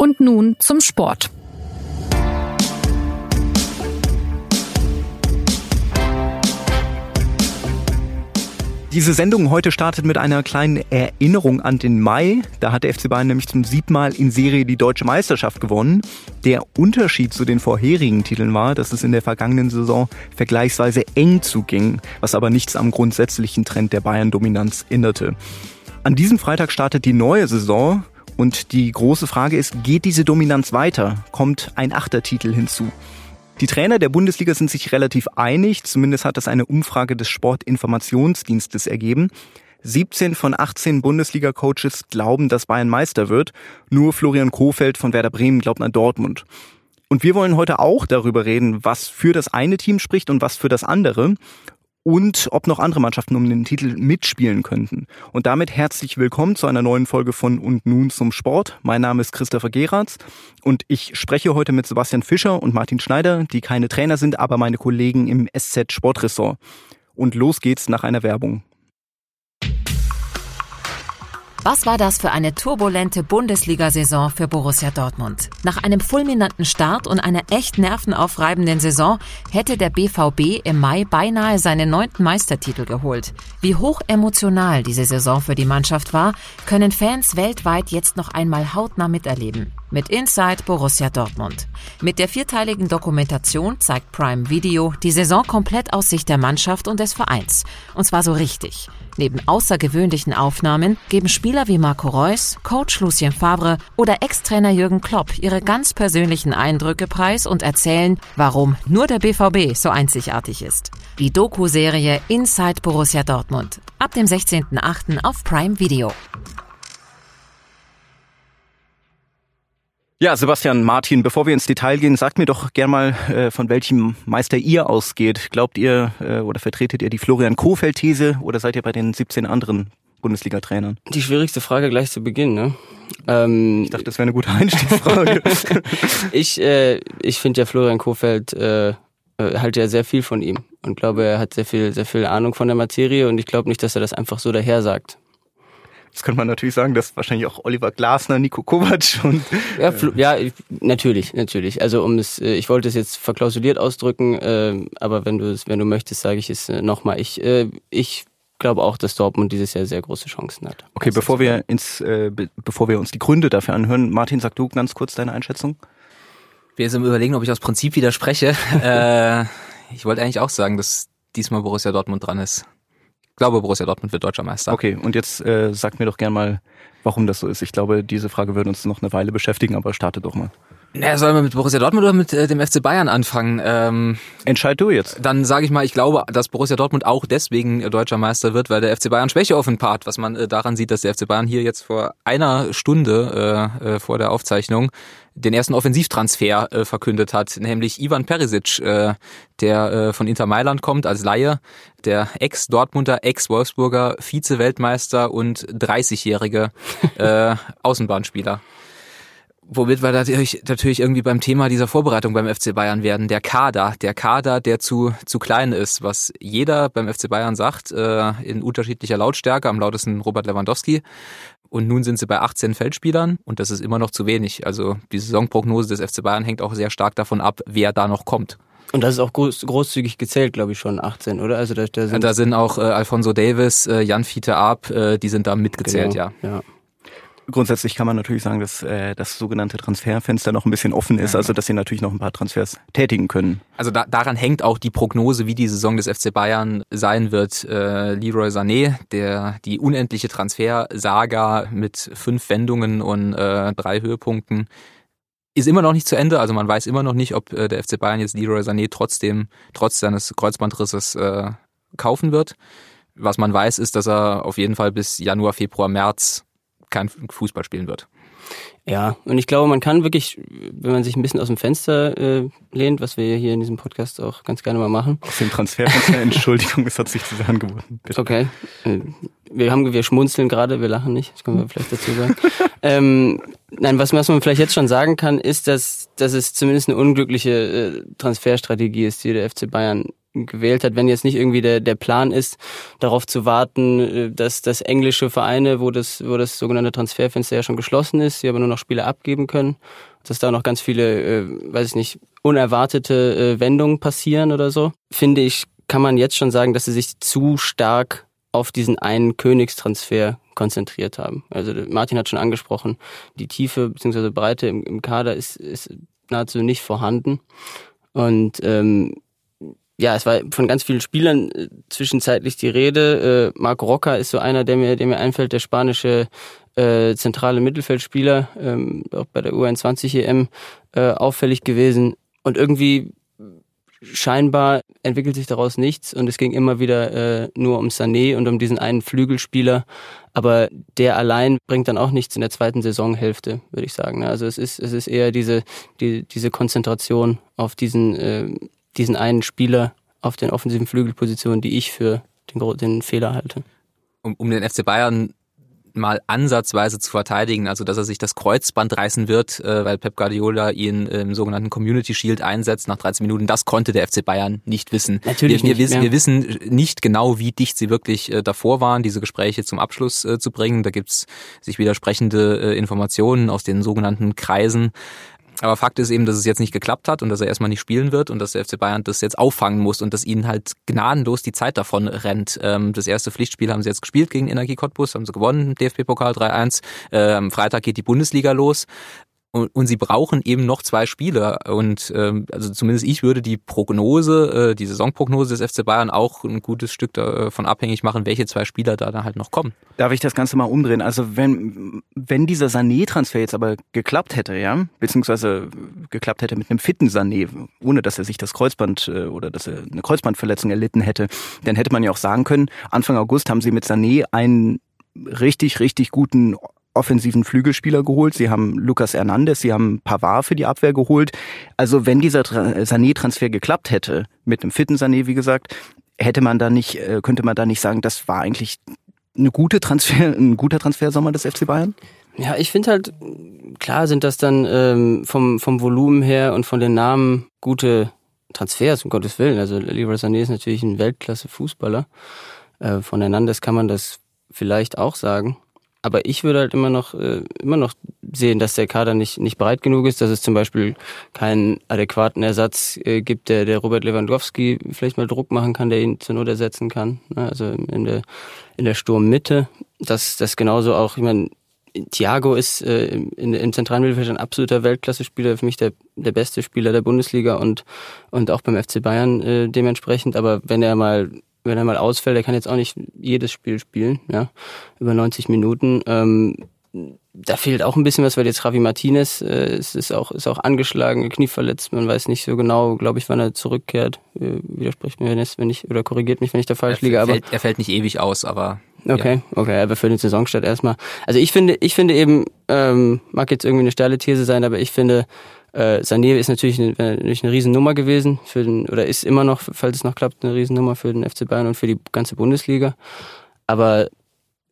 Und nun zum Sport. Diese Sendung heute startet mit einer kleinen Erinnerung an den Mai. Da hat der FC Bayern nämlich zum siebten Mal in Serie die deutsche Meisterschaft gewonnen. Der Unterschied zu den vorherigen Titeln war, dass es in der vergangenen Saison vergleichsweise eng zuging, was aber nichts am grundsätzlichen Trend der Bayern-Dominanz änderte. An diesem Freitag startet die neue Saison und die große Frage ist, geht diese Dominanz weiter? Kommt ein Achtertitel hinzu? Die Trainer der Bundesliga sind sich relativ einig, zumindest hat das eine Umfrage des Sportinformationsdienstes ergeben. 17 von 18 Bundesliga-Coaches glauben, dass Bayern Meister wird. Nur Florian Kofeld von Werder Bremen glaubt an Dortmund. Und wir wollen heute auch darüber reden, was für das eine Team spricht und was für das andere und ob noch andere Mannschaften um den Titel mitspielen könnten. Und damit herzlich willkommen zu einer neuen Folge von Und nun zum Sport. Mein Name ist Christopher Geratz und ich spreche heute mit Sebastian Fischer und Martin Schneider, die keine Trainer sind, aber meine Kollegen im SZ Sportressort. Und los geht's nach einer Werbung. Was war das für eine turbulente Bundesliga-Saison für Borussia Dortmund? Nach einem fulminanten Start und einer echt nervenaufreibenden Saison hätte der BVB im Mai beinahe seinen neunten Meistertitel geholt. Wie hoch emotional diese Saison für die Mannschaft war, können Fans weltweit jetzt noch einmal hautnah miterleben. Mit Inside Borussia Dortmund. Mit der vierteiligen Dokumentation zeigt Prime Video die Saison komplett aus Sicht der Mannschaft und des Vereins. Und zwar so richtig. Neben außergewöhnlichen Aufnahmen geben Spieler wie Marco Reus, Coach Lucien Favre oder Ex-Trainer Jürgen Klopp ihre ganz persönlichen Eindrücke preis und erzählen, warum nur der BVB so einzigartig ist. Die Doku-Serie Inside Borussia Dortmund. Ab dem 16.08. auf Prime Video. Ja, Sebastian, Martin, bevor wir ins Detail gehen, sagt mir doch gern mal, äh, von welchem Meister ihr ausgeht. Glaubt ihr äh, oder vertretet ihr die Florian Kofeld-These oder seid ihr bei den 17 anderen Bundesliga-Trainern? Die schwierigste Frage gleich zu Beginn, ne? Ähm, ich dachte, das wäre eine gute Einstiegsfrage. ich äh, ich finde ja Florian Kofeld äh, halt ja sehr viel von ihm und glaube, er hat sehr viel, sehr viel Ahnung von der Materie und ich glaube nicht, dass er das einfach so daher sagt. Das könnte man natürlich sagen, dass wahrscheinlich auch Oliver Glasner, Nico Kovac und ja, ja, natürlich, natürlich. Also um es, äh, ich wollte es jetzt verklausuliert ausdrücken, äh, aber wenn du es, wenn du möchtest, sage ich es äh, nochmal. Ich, äh, ich glaube auch, dass Dortmund dieses Jahr sehr große Chancen hat. Okay, bevor wir ins, äh, be bevor wir uns die Gründe dafür anhören, Martin, sag du ganz kurz deine Einschätzung. Wir sind im Überlegen, ob ich aus Prinzip widerspreche. äh, ich wollte eigentlich auch sagen, dass diesmal Borussia Dortmund dran ist glaube, Borussia Dortmund wird deutscher Meister. Okay, und jetzt äh, sag mir doch gern mal, warum das so ist. Ich glaube, diese Frage wird uns noch eine Weile beschäftigen, aber starte doch mal. Na, sollen wir mit Borussia Dortmund oder mit äh, dem FC Bayern anfangen? Ähm, Entscheid du jetzt. Dann sage ich mal, ich glaube, dass Borussia Dortmund auch deswegen äh, deutscher Meister wird, weil der FC Bayern Schwäche offenbart, was man äh, daran sieht, dass der FC Bayern hier jetzt vor einer Stunde äh, äh, vor der Aufzeichnung den ersten Offensivtransfer äh, verkündet hat, nämlich Ivan Perisic, äh, der äh, von Inter Mailand kommt als Laie, der Ex-Dortmunder, Ex-Wolfsburger, Vize-Weltmeister und 30-jährige äh, Außenbahnspieler. Womit wir natürlich, natürlich irgendwie beim Thema dieser Vorbereitung beim FC Bayern werden. Der Kader, der Kader, der zu, zu klein ist, was jeder beim FC Bayern sagt, äh, in unterschiedlicher Lautstärke, am lautesten Robert Lewandowski. Und nun sind sie bei 18 Feldspielern und das ist immer noch zu wenig. Also die Saisonprognose des FC Bayern hängt auch sehr stark davon ab, wer da noch kommt. Und das ist auch groß, großzügig gezählt, glaube ich, schon 18, oder? Also da, da, sind, da sind auch äh, Alfonso Davis, äh, Jan Fiete Ab, äh, die sind da mitgezählt, genau, ja. ja. Grundsätzlich kann man natürlich sagen, dass äh, das sogenannte Transferfenster noch ein bisschen offen ist, also dass sie natürlich noch ein paar Transfers tätigen können. Also da, daran hängt auch die Prognose, wie die Saison des FC Bayern sein wird. Äh, Leroy Sané, der die unendliche Transfersaga mit fünf Wendungen und äh, drei Höhepunkten ist immer noch nicht zu Ende. Also man weiß immer noch nicht, ob äh, der FC Bayern jetzt Leroy Sané trotzdem trotz seines Kreuzbandrisses äh, kaufen wird. Was man weiß, ist, dass er auf jeden Fall bis Januar, Februar, März kein Fußball spielen wird. Ja, und ich glaube, man kann wirklich, wenn man sich ein bisschen aus dem Fenster äh, lehnt, was wir hier in diesem Podcast auch ganz gerne mal machen. Aus dem Transferfenster, Entschuldigung, es hat sich zu sehr angeboten. Bitte. Okay. Äh, wir haben, wir schmunzeln gerade, wir lachen nicht, das können wir vielleicht dazu sagen. ähm, nein, was, was man vielleicht jetzt schon sagen kann, ist, dass, dass es zumindest eine unglückliche äh, Transferstrategie ist, die der FC Bayern gewählt hat, wenn jetzt nicht irgendwie der, der Plan ist, darauf zu warten, äh, dass, dass englische Vereine, wo das, wo das sogenannte Transferfenster ja schon geschlossen ist, sie aber nur noch Spiele abgeben können, dass da noch ganz viele, äh, weiß ich nicht, unerwartete äh, Wendungen passieren oder so, finde ich, kann man jetzt schon sagen, dass sie sich zu stark auf diesen einen Königstransfer konzentriert haben. Also Martin hat schon angesprochen, die Tiefe bzw. Breite im, im Kader ist, ist nahezu nicht vorhanden. Und ähm, ja, es war von ganz vielen Spielern äh, zwischenzeitlich die Rede. Äh, Marco Rocca ist so einer, der mir, der mir einfällt, der spanische äh, zentrale Mittelfeldspieler, ähm, auch bei der U21 EM äh, auffällig gewesen. Und irgendwie scheinbar entwickelt sich daraus nichts und es ging immer wieder äh, nur um Sané und um diesen einen Flügelspieler. Aber der allein bringt dann auch nichts in der zweiten Saisonhälfte, würde ich sagen. Also es ist, es ist eher diese, die, diese Konzentration auf diesen, äh, diesen einen Spieler auf den offensiven Flügelpositionen, die ich für den, den Fehler halte. Um, um den FC Bayern mal ansatzweise zu verteidigen, also dass er sich das Kreuzband reißen wird, äh, weil Pep Guardiola ihn im sogenannten Community Shield einsetzt nach 13 Minuten. Das konnte der FC Bayern nicht wissen. Natürlich wir, wir, wissen, ja. wir wissen nicht genau, wie dicht sie wirklich äh, davor waren, diese Gespräche zum Abschluss äh, zu bringen. Da gibt's sich widersprechende Informationen aus den sogenannten Kreisen. Aber Fakt ist eben, dass es jetzt nicht geklappt hat und dass er erstmal nicht spielen wird und dass der FC Bayern das jetzt auffangen muss und dass ihnen halt gnadenlos die Zeit davon rennt. Ähm, das erste Pflichtspiel haben sie jetzt gespielt gegen Energie Cottbus, haben sie gewonnen, DFB-Pokal 3-1. Am Freitag geht die Bundesliga los. Und, und sie brauchen eben noch zwei Spieler. Und ähm, also zumindest ich würde die Prognose, äh, die Saisonprognose des FC Bayern auch ein gutes Stück davon abhängig machen, welche zwei Spieler da dann halt noch kommen. Darf ich das Ganze mal umdrehen? Also wenn, wenn dieser Sané-Transfer jetzt aber geklappt hätte, ja, beziehungsweise geklappt hätte mit einem fitten Sané, ohne dass er sich das Kreuzband äh, oder dass er eine Kreuzbandverletzung erlitten hätte, dann hätte man ja auch sagen können, Anfang August haben sie mit Sané einen richtig, richtig guten offensiven Flügelspieler geholt. Sie haben Lucas Hernandez, sie haben Pavard für die Abwehr geholt. Also wenn dieser Sané-Transfer geklappt hätte, mit einem fitten Sané, wie gesagt, hätte man da nicht, äh, könnte man da nicht sagen, das war eigentlich eine gute Transfer, ein guter Transfersommer des FC Bayern? Ja, ich finde halt, klar sind das dann ähm, vom, vom Volumen her und von den Namen gute Transfers, um Gottes Willen. Also Leroy Sané ist natürlich ein Weltklasse-Fußballer. Äh, von Hernandez kann man das vielleicht auch sagen. Aber ich würde halt immer noch, äh, immer noch sehen, dass der Kader nicht, nicht breit genug ist, dass es zum Beispiel keinen adäquaten Ersatz äh, gibt, der, der Robert Lewandowski vielleicht mal Druck machen kann, der ihn zur Not ersetzen kann. Ne? Also in der, in der Sturmmitte. Dass das genauso auch, ich meine, Thiago ist äh, in, im zentralen Mittelfeld ein absoluter Weltklasse-Spieler, für mich der, der beste Spieler der Bundesliga und, und auch beim FC Bayern äh, dementsprechend. Aber wenn er mal wenn er mal ausfällt, er kann jetzt auch nicht jedes Spiel spielen, ja, über 90 Minuten. Ähm, da fehlt auch ein bisschen was, weil jetzt Javi Martinez äh, ist, ist, auch, ist auch angeschlagen, knieverletzt. Man weiß nicht so genau, glaube ich, wann er zurückkehrt. Äh, widerspricht mir, wenn, es, wenn ich, oder korrigiert mich, wenn ich da falsch er liege. Fällt, aber er fällt nicht ewig aus, aber. Okay, ja. okay, aber für den Saisonstart erstmal. Also ich finde, ich finde eben, ähm, mag jetzt irgendwie eine steile These sein, aber ich finde, äh, Sané ist natürlich eine, natürlich eine Riesennummer gewesen für den, oder ist immer noch, falls es noch klappt, eine Riesennummer für den FC Bayern und für die ganze Bundesliga. Aber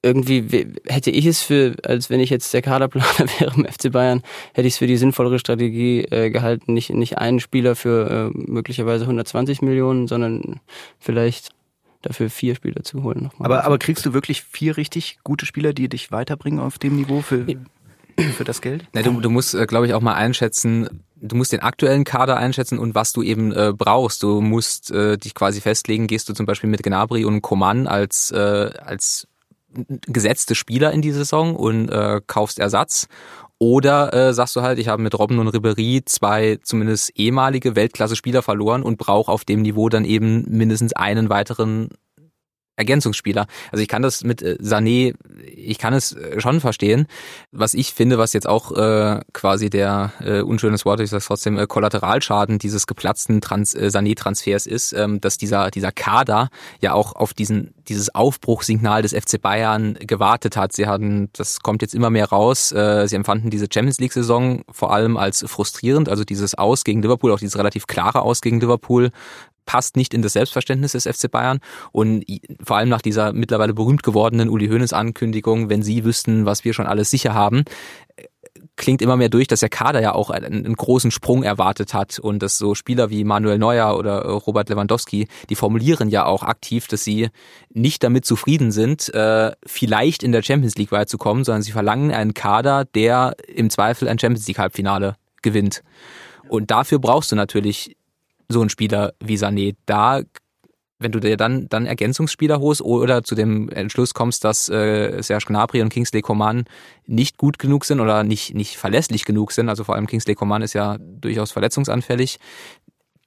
irgendwie hätte ich es für, als wenn ich jetzt der Kaderplaner wäre im FC Bayern, hätte ich es für die sinnvollere Strategie äh, gehalten, nicht, nicht einen Spieler für äh, möglicherweise 120 Millionen, sondern vielleicht dafür vier Spieler zu holen. Nochmal. Aber, aber kriegst du wirklich vier richtig gute Spieler, die dich weiterbringen auf dem Niveau für, für das Geld? Ja, du, du musst, äh, glaube ich, auch mal einschätzen, du musst den aktuellen Kader einschätzen und was du eben äh, brauchst. Du musst äh, dich quasi festlegen, gehst du zum Beispiel mit Gnabry und Coman als, äh, als gesetzte Spieler in die Saison und äh, kaufst Ersatz. Oder äh, sagst du halt, ich habe mit Robben und Ribéry zwei zumindest ehemalige Weltklasse-Spieler verloren und brauche auf dem Niveau dann eben mindestens einen weiteren Ergänzungsspieler. Also ich kann das mit äh, Sané, ich kann es äh, schon verstehen. Was ich finde, was jetzt auch äh, quasi der äh, unschönes Wort, ich sage trotzdem, äh, Kollateralschaden dieses geplatzten Trans äh, Sané-Transfers ist, ähm, dass dieser dieser Kader ja auch auf diesen dieses Aufbruchssignal des FC Bayern gewartet hat. Sie hatten, das kommt jetzt immer mehr raus. Äh, sie empfanden diese Champions League-Saison vor allem als frustrierend, also dieses Aus gegen Liverpool, auch dieses relativ klare Aus gegen Liverpool passt nicht in das Selbstverständnis des FC Bayern. Und vor allem nach dieser mittlerweile berühmt gewordenen Uli Hoeneß Ankündigung, wenn Sie wüssten, was wir schon alles sicher haben, klingt immer mehr durch, dass der Kader ja auch einen, einen, großen Sprung erwartet hat und dass so Spieler wie Manuel Neuer oder äh, Robert Lewandowski, die formulieren ja auch aktiv, dass sie nicht damit zufrieden sind, äh, vielleicht in der Champions League weit zu kommen, sondern sie verlangen einen Kader, der im Zweifel ein Champions League Halbfinale gewinnt. Und dafür brauchst du natürlich so einen Spieler wie Sané. Da wenn du dir dann, dann Ergänzungsspieler holst oder zu dem Entschluss kommst, dass äh, Serge Gnabry und Kingsley Coman nicht gut genug sind oder nicht, nicht verlässlich genug sind, also vor allem Kingsley Coman ist ja durchaus verletzungsanfällig,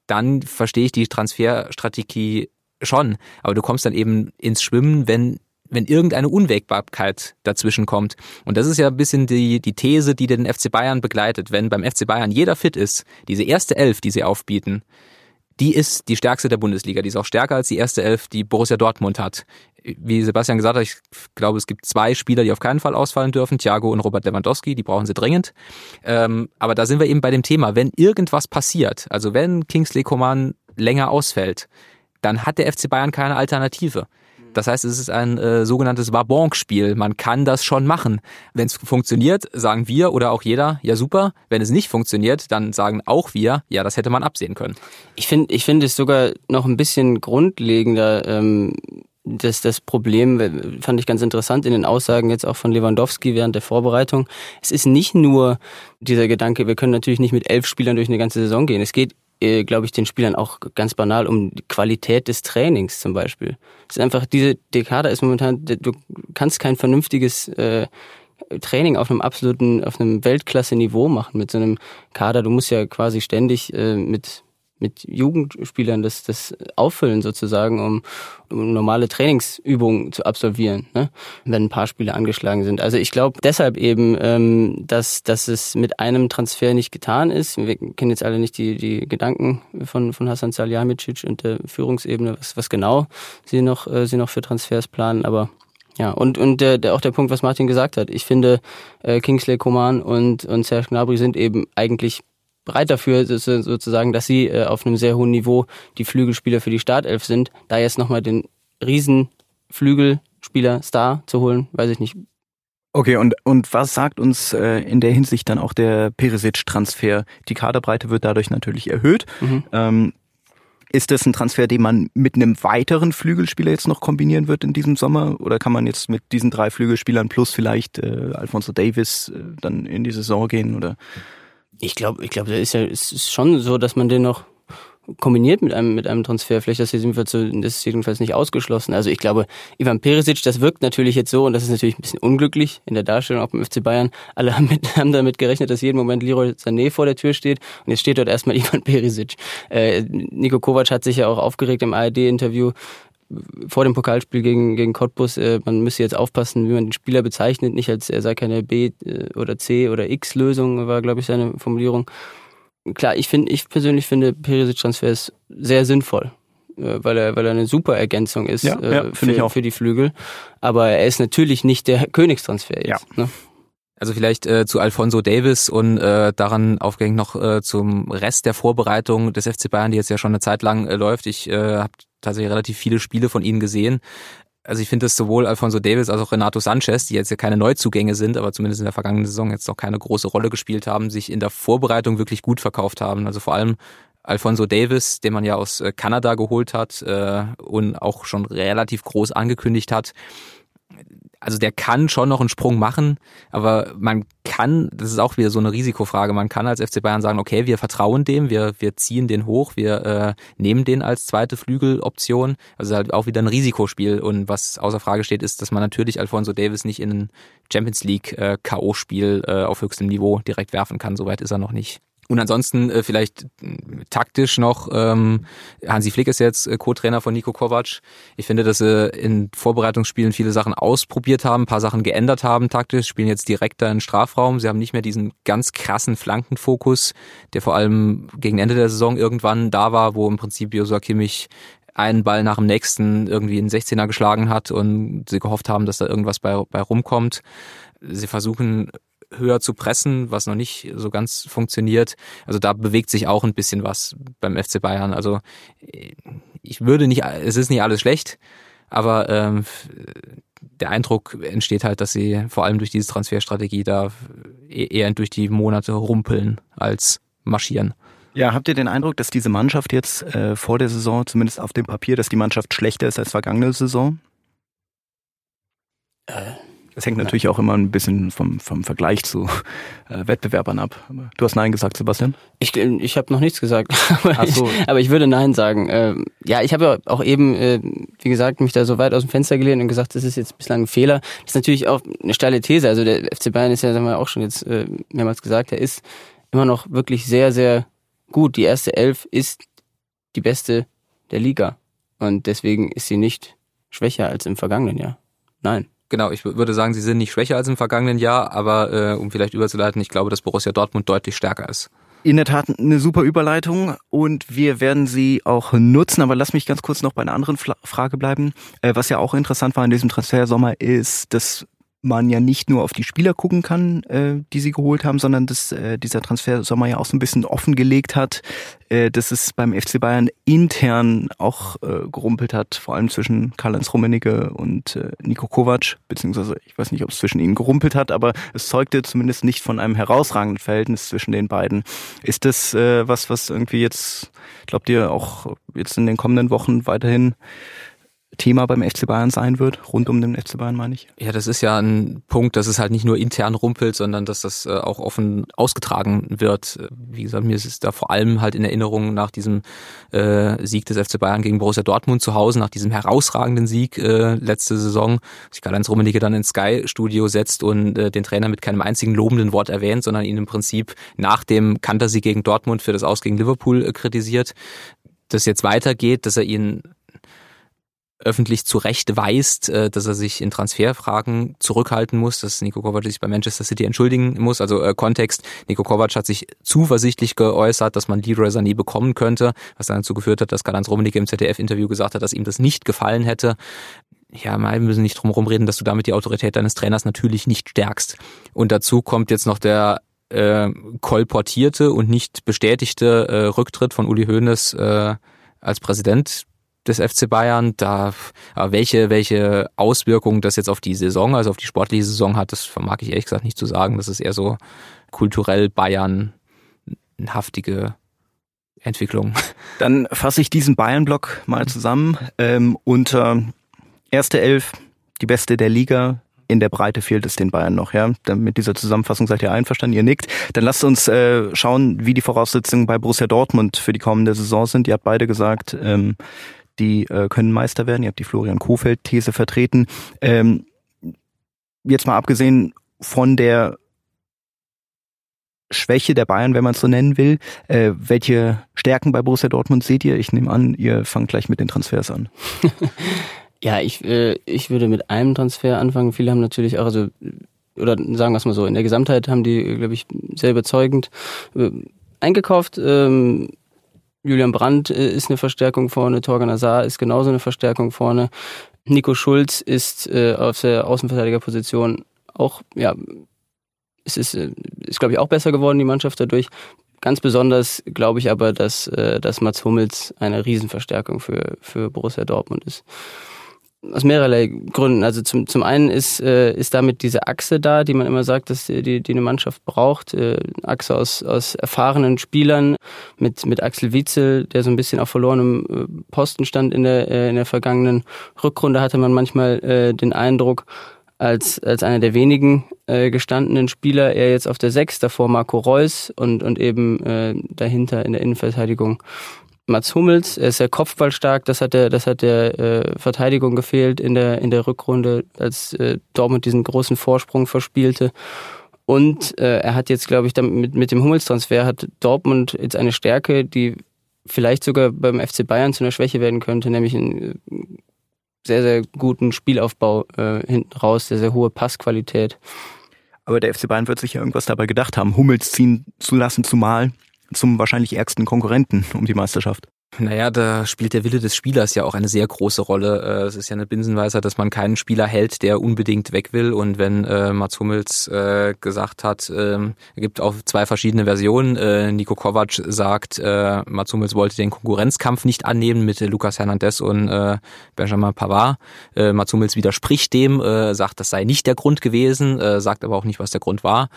dann verstehe ich die Transferstrategie schon. Aber du kommst dann eben ins Schwimmen, wenn wenn irgendeine Unwägbarkeit dazwischen kommt. Und das ist ja ein bisschen die, die These, die den FC Bayern begleitet. Wenn beim FC Bayern jeder fit ist, diese erste Elf, die sie aufbieten, die ist die stärkste der Bundesliga. Die ist auch stärker als die erste Elf, die Borussia Dortmund hat. Wie Sebastian gesagt hat, ich glaube, es gibt zwei Spieler, die auf keinen Fall ausfallen dürfen, Thiago und Robert Lewandowski, die brauchen sie dringend. Ähm, aber da sind wir eben bei dem Thema, wenn irgendwas passiert, also wenn Kingsley Coman länger ausfällt, dann hat der FC Bayern keine Alternative. Das heißt, es ist ein äh, sogenanntes Wabonk-Spiel. Man kann das schon machen. Wenn es funktioniert, sagen wir oder auch jeder, ja super. Wenn es nicht funktioniert, dann sagen auch wir, ja, das hätte man absehen können. Ich finde ich finde es sogar noch ein bisschen grundlegender. Ähm das, das Problem fand ich ganz interessant in den Aussagen jetzt auch von Lewandowski während der Vorbereitung. Es ist nicht nur dieser Gedanke, wir können natürlich nicht mit elf Spielern durch eine ganze Saison gehen. Es geht äh, glaube ich, den Spielern auch ganz banal um die Qualität des Trainings zum Beispiel. Es ist einfach, diese Dekade ist momentan, du kannst kein vernünftiges äh, Training auf einem absoluten, auf einem Weltklasse-Niveau machen mit so einem Kader. Du musst ja quasi ständig äh, mit mit Jugendspielern das, das auffüllen sozusagen, um, um normale Trainingsübungen zu absolvieren, ne? wenn ein paar Spiele angeschlagen sind. Also ich glaube deshalb eben, ähm, dass, dass es mit einem Transfer nicht getan ist. Wir kennen jetzt alle nicht die, die Gedanken von, von Hasan Salihamidzic und der Führungsebene, was, was genau sie noch, äh, sie noch für Transfers planen, aber ja, und, und der, der, auch der Punkt, was Martin gesagt hat. Ich finde, äh, Kingsley Coman und, und Serge Gnabry sind eben eigentlich bereit dafür, sozusagen, dass sie äh, auf einem sehr hohen Niveau die Flügelspieler für die Startelf sind. Da jetzt nochmal den riesen Flügelspieler Star zu holen, weiß ich nicht. Okay, und, und was sagt uns äh, in der Hinsicht dann auch der Perisic-Transfer? Die Kaderbreite wird dadurch natürlich erhöht. Mhm. Ähm, ist das ein Transfer, den man mit einem weiteren Flügelspieler jetzt noch kombinieren wird in diesem Sommer? Oder kann man jetzt mit diesen drei Flügelspielern plus vielleicht äh, Alfonso Davis äh, dann in die Saison gehen? Oder? Ich glaube, ich glaube, ist ja, es ist schon so, dass man den noch kombiniert mit einem mit einem Transfer. Vielleicht das, jedenfalls, das ist jedenfalls nicht ausgeschlossen. Also ich glaube, Ivan Perisic, das wirkt natürlich jetzt so und das ist natürlich ein bisschen unglücklich in der Darstellung auch beim FC Bayern. Alle haben, mit, haben damit gerechnet, dass jeden Moment Leroy Sané vor der Tür steht und jetzt steht dort erstmal Ivan Perisic. Äh, Nico Kovac hat sich ja auch aufgeregt im ARD-Interview vor dem Pokalspiel gegen, gegen Cottbus, äh, man müsse jetzt aufpassen, wie man den Spieler bezeichnet, nicht als er sei keine B- äh, oder C- oder X-Lösung, war, glaube ich, seine Formulierung. Klar, ich finde, ich persönlich finde, Perisic-Transfer ist sehr sinnvoll, äh, weil er, weil er eine super Ergänzung ist ja, ja, äh, für, für die Flügel. Aber er ist natürlich nicht der Königstransfer jetzt. Ja. Ne? Also vielleicht äh, zu Alfonso Davis und äh, daran aufgehängt noch äh, zum Rest der Vorbereitung des FC Bayern, die jetzt ja schon eine Zeit lang äh, läuft. Ich äh, habe tatsächlich relativ viele Spiele von ihnen gesehen. Also ich finde, dass sowohl Alfonso Davis als auch Renato Sanchez, die jetzt ja keine Neuzugänge sind, aber zumindest in der vergangenen Saison jetzt noch keine große Rolle gespielt haben, sich in der Vorbereitung wirklich gut verkauft haben. Also vor allem Alfonso Davis, den man ja aus äh, Kanada geholt hat äh, und auch schon relativ groß angekündigt hat, also der kann schon noch einen Sprung machen, aber man kann, das ist auch wieder so eine Risikofrage, man kann als FC Bayern sagen, okay, wir vertrauen dem, wir, wir ziehen den hoch, wir äh, nehmen den als zweite Flügeloption. Also halt auch wieder ein Risikospiel und was außer Frage steht, ist, dass man natürlich Alfonso Davis nicht in ein Champions League äh, K.O.-Spiel äh, auf höchstem Niveau direkt werfen kann, soweit ist er noch nicht. Und ansonsten äh, vielleicht äh, taktisch noch, ähm, Hansi Flick ist jetzt äh, Co-Trainer von Nico Kovac. Ich finde, dass sie in Vorbereitungsspielen viele Sachen ausprobiert haben, ein paar Sachen geändert haben taktisch, spielen jetzt direkt da in Strafraum. Sie haben nicht mehr diesen ganz krassen Flankenfokus, der vor allem gegen Ende der Saison irgendwann da war, wo im Prinzip Joshua Kimmich einen Ball nach dem nächsten irgendwie in 16er geschlagen hat und sie gehofft haben, dass da irgendwas bei, bei rumkommt. Sie versuchen höher zu pressen, was noch nicht so ganz funktioniert. Also da bewegt sich auch ein bisschen was beim FC Bayern. Also ich würde nicht, es ist nicht alles schlecht, aber ähm, der Eindruck entsteht halt, dass sie vor allem durch diese Transferstrategie da eher durch die Monate rumpeln als marschieren. Ja, habt ihr den Eindruck, dass diese Mannschaft jetzt äh, vor der Saison, zumindest auf dem Papier, dass die Mannschaft schlechter ist als vergangene Saison? Äh, das hängt natürlich auch immer ein bisschen vom, vom Vergleich zu äh, Wettbewerbern ab. Du hast Nein gesagt, Sebastian? Ich, ich habe noch nichts gesagt, aber, so. ich, aber ich würde Nein sagen. Ähm, ja, ich habe ja auch eben, äh, wie gesagt, mich da so weit aus dem Fenster gelehnt und gesagt, das ist jetzt bislang ein Fehler. Das ist natürlich auch eine steile These. Also der FC Bayern ist ja, sagen wir auch schon jetzt äh, mehrmals gesagt, er ist immer noch wirklich sehr, sehr gut. Die erste Elf ist die beste der Liga. Und deswegen ist sie nicht schwächer als im vergangenen Jahr. Nein. Genau, ich würde sagen, sie sind nicht schwächer als im vergangenen Jahr, aber äh, um vielleicht überzuleiten, ich glaube, dass Borussia Dortmund deutlich stärker ist. In der Tat eine super Überleitung und wir werden sie auch nutzen. Aber lass mich ganz kurz noch bei einer anderen Frage bleiben. Äh, was ja auch interessant war in diesem Transfersommer ist, dass man ja nicht nur auf die Spieler gucken kann, äh, die sie geholt haben, sondern dass äh, dieser Transfersommer ja auch so ein bisschen offengelegt hat, äh, dass es beim FC Bayern intern auch äh, gerumpelt hat, vor allem zwischen Karl-Heinz Rummenigge und äh, Nico Kovac, beziehungsweise ich weiß nicht, ob es zwischen ihnen gerumpelt hat, aber es zeugte zumindest nicht von einem herausragenden Verhältnis zwischen den beiden. Ist das äh, was, was irgendwie jetzt, glaubt ihr, auch jetzt in den kommenden Wochen weiterhin Thema beim FC Bayern sein wird, rund um den FC Bayern meine ich. Ja, das ist ja ein Punkt, dass es halt nicht nur intern rumpelt, sondern dass das äh, auch offen ausgetragen wird. Wie gesagt, mir ist es da vor allem halt in Erinnerung nach diesem äh, Sieg des FC Bayern gegen Borussia Dortmund zu Hause, nach diesem herausragenden Sieg äh, letzte Saison, sich Karl-Heinz Rummenigge dann ins Sky-Studio setzt und äh, den Trainer mit keinem einzigen lobenden Wort erwähnt, sondern ihn im Prinzip nach dem Kantersieg gegen Dortmund für das Aus gegen Liverpool äh, kritisiert. Das jetzt weitergeht, dass er ihn öffentlich zu Recht weist, äh, dass er sich in Transferfragen zurückhalten muss, dass Nico Kovac sich bei Manchester City entschuldigen muss. Also äh, Kontext, Nico Kovac hat sich zuversichtlich geäußert, dass man Leroy Sané bekommen könnte, was dann dazu geführt hat, dass Karl-Heinz Rummenigge im ZDF-Interview gesagt hat, dass ihm das nicht gefallen hätte. Ja, wir müssen nicht drum reden, dass du damit die Autorität deines Trainers natürlich nicht stärkst. Und dazu kommt jetzt noch der äh, kolportierte und nicht bestätigte äh, Rücktritt von Uli Hoeneß äh, als Präsident des FC Bayern. Da welche welche Auswirkungen das jetzt auf die Saison, also auf die sportliche Saison hat, das vermag ich ehrlich gesagt nicht zu sagen. Das ist eher so kulturell Bayern haftige Entwicklung. Dann fasse ich diesen Bayern-Block mal zusammen. Ähm, unter erste Elf, die beste der Liga, in der Breite fehlt es den Bayern noch, ja. Mit dieser Zusammenfassung seid ihr einverstanden, ihr nickt. Dann lasst uns äh, schauen, wie die Voraussetzungen bei Borussia Dortmund für die kommende Saison sind. Ihr habt beide gesagt, ähm, die äh, können Meister werden. Ihr habt die Florian Kofeld-These vertreten. Ähm, jetzt mal abgesehen von der Schwäche der Bayern, wenn man es so nennen will. Äh, welche Stärken bei Borussia Dortmund seht ihr? Ich nehme an, ihr fangt gleich mit den Transfers an. ja, ich, äh, ich würde mit einem Transfer anfangen. Viele haben natürlich auch, also oder sagen wir es mal so, in der Gesamtheit haben die, glaube ich, sehr überzeugend äh, eingekauft. Ähm, Julian Brandt äh, ist eine Verstärkung vorne, Torgan Azar ist genauso eine Verstärkung vorne. Nico Schulz ist äh, auf der Außenverteidigerposition auch, ja, es ist, äh, ist glaube ich, auch besser geworden, die Mannschaft dadurch. Ganz besonders glaube ich aber, dass, äh, dass Mats Hummels eine Riesenverstärkung für, für Borussia Dortmund ist aus mehrerlei Gründen. Also zum, zum einen ist, äh, ist damit diese Achse da, die man immer sagt, dass die, die, die eine Mannschaft braucht. Äh, Achse aus, aus erfahrenen Spielern mit, mit Axel Witzel, der so ein bisschen auf verlorenem äh, Posten stand in der, äh, in der vergangenen Rückrunde, hatte man manchmal äh, den Eindruck, als, als einer der wenigen äh, gestandenen Spieler, er jetzt auf der Sechs, davor Marco Reus und, und eben äh, dahinter in der Innenverteidigung Mats Hummels, er ist sehr kopfballstark, das hat der, das hat der äh, Verteidigung gefehlt in der, in der Rückrunde, als äh, Dortmund diesen großen Vorsprung verspielte. Und äh, er hat jetzt, glaube ich, mit, mit dem Hummels-Transfer hat Dortmund jetzt eine Stärke, die vielleicht sogar beim FC Bayern zu einer Schwäche werden könnte, nämlich einen äh, sehr, sehr guten Spielaufbau äh, hinten raus, sehr, sehr hohe Passqualität. Aber der FC Bayern wird sich ja irgendwas dabei gedacht haben, Hummels ziehen zu lassen, zumal zum wahrscheinlich ärgsten Konkurrenten um die Meisterschaft. Naja, da spielt der Wille des Spielers ja auch eine sehr große Rolle. Äh, es ist ja eine Binsenweisheit, dass man keinen Spieler hält, der unbedingt weg will. Und wenn äh, Mats Hummels äh, gesagt hat, äh, gibt auch zwei verschiedene Versionen. Äh, Nico Kovac sagt, äh, Mats Hummels wollte den Konkurrenzkampf nicht annehmen mit Lucas Hernandez und äh, Benjamin Pavard. Äh, Mats Hummels widerspricht dem, äh, sagt, das sei nicht der Grund gewesen, äh, sagt aber auch nicht, was der Grund war.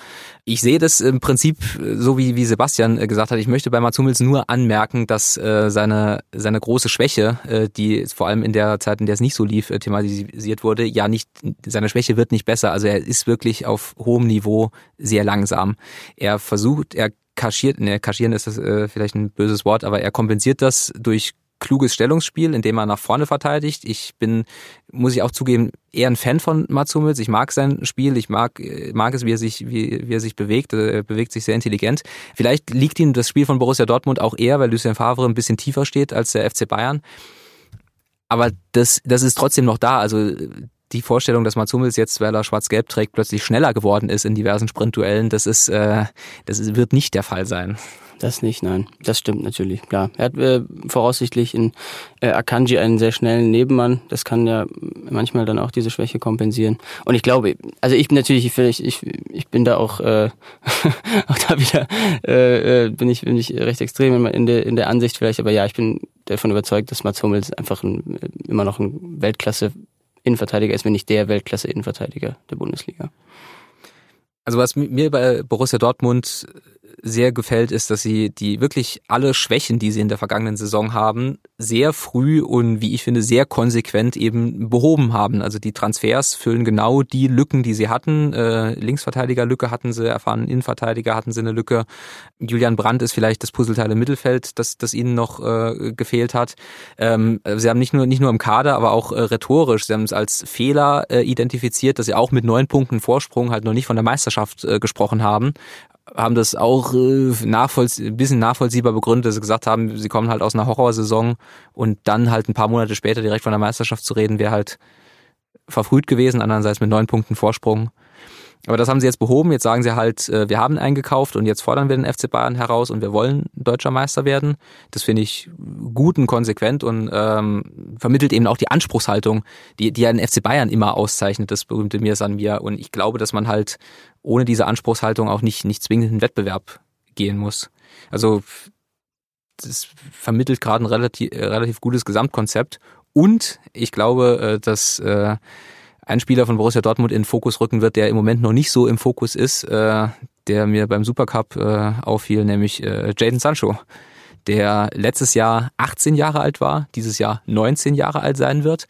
Ich sehe das im Prinzip so, wie, wie Sebastian äh, gesagt hat. Ich möchte bei Mats Hummels nur anmerken, dass äh, seine, seine große Schwäche, äh, die vor allem in der Zeit, in der es nicht so lief, äh, thematisiert wurde, ja nicht, seine Schwäche wird nicht besser. Also er ist wirklich auf hohem Niveau sehr langsam. Er versucht, er kaschiert, ne, kaschieren ist das äh, vielleicht ein böses Wort, aber er kompensiert das durch kluges Stellungsspiel, indem er nach vorne verteidigt. Ich bin, muss ich auch zugeben, eher ein Fan von Mats Hummels. Ich mag sein Spiel, ich mag, mag es, wie er sich, wie, wie er sich bewegt. Er bewegt sich sehr intelligent. Vielleicht liegt ihm das Spiel von Borussia Dortmund auch eher, weil Lucien Favre ein bisschen tiefer steht als der FC Bayern. Aber das, das ist trotzdem noch da. Also die Vorstellung, dass Mats Hummels jetzt, weil er schwarz-gelb trägt, plötzlich schneller geworden ist in diversen Sprintduellen, das ist, äh, das ist, wird nicht der Fall sein. Das nicht, nein. Das stimmt natürlich, klar. Er hat äh, voraussichtlich in äh, Akanji einen sehr schnellen Nebenmann. Das kann ja manchmal dann auch diese Schwäche kompensieren. Und ich glaube, also ich bin natürlich, ich, ich, ich bin da auch, äh, auch da wieder, äh, äh, bin ich, bin ich recht extrem in der, in der Ansicht vielleicht, aber ja, ich bin davon überzeugt, dass Mats Hummels einfach ein, immer noch ein Weltklasse Innenverteidiger ist, wenn nicht der Weltklasse Innenverteidiger der Bundesliga. Also was mir bei Borussia Dortmund sehr gefällt, ist, dass sie die wirklich alle Schwächen, die sie in der vergangenen Saison haben, sehr früh und wie ich finde sehr konsequent eben behoben haben. Also die Transfers füllen genau die Lücken, die sie hatten. Äh, Linksverteidiger-Lücke hatten sie, erfahrenen Innenverteidiger hatten sie eine Lücke. Julian Brandt ist vielleicht das Puzzleteil im Mittelfeld, das, das ihnen noch äh, gefehlt hat. Ähm, sie haben nicht nur nicht nur im Kader, aber auch äh, rhetorisch. Sie haben es als Fehler äh, identifiziert, dass sie auch mit neun Punkten Vorsprung halt noch nicht von der Meisterschaft äh, gesprochen haben haben das auch äh, nachvollzie ein bisschen nachvollziehbar begründet, dass sie gesagt haben, sie kommen halt aus einer Horrorsaison und dann halt ein paar Monate später direkt von der Meisterschaft zu reden, wäre halt verfrüht gewesen, andererseits mit neun Punkten Vorsprung. Aber das haben sie jetzt behoben. Jetzt sagen sie halt, äh, wir haben eingekauft und jetzt fordern wir den FC Bayern heraus und wir wollen deutscher Meister werden. Das finde ich gut und konsequent und ähm, vermittelt eben auch die Anspruchshaltung, die, die ja den FC Bayern immer auszeichnet, das berühmte Mir san mir. Und ich glaube, dass man halt ohne diese Anspruchshaltung auch nicht, nicht zwingend in den Wettbewerb gehen muss. Also das vermittelt gerade ein relativ, relativ gutes Gesamtkonzept. Und ich glaube, äh, dass äh, ein Spieler von Borussia Dortmund in Fokus rücken wird, der im Moment noch nicht so im Fokus ist, äh, der mir beim Supercup äh, auffiel, nämlich äh, Jaden Sancho, der letztes Jahr 18 Jahre alt war, dieses Jahr 19 Jahre alt sein wird.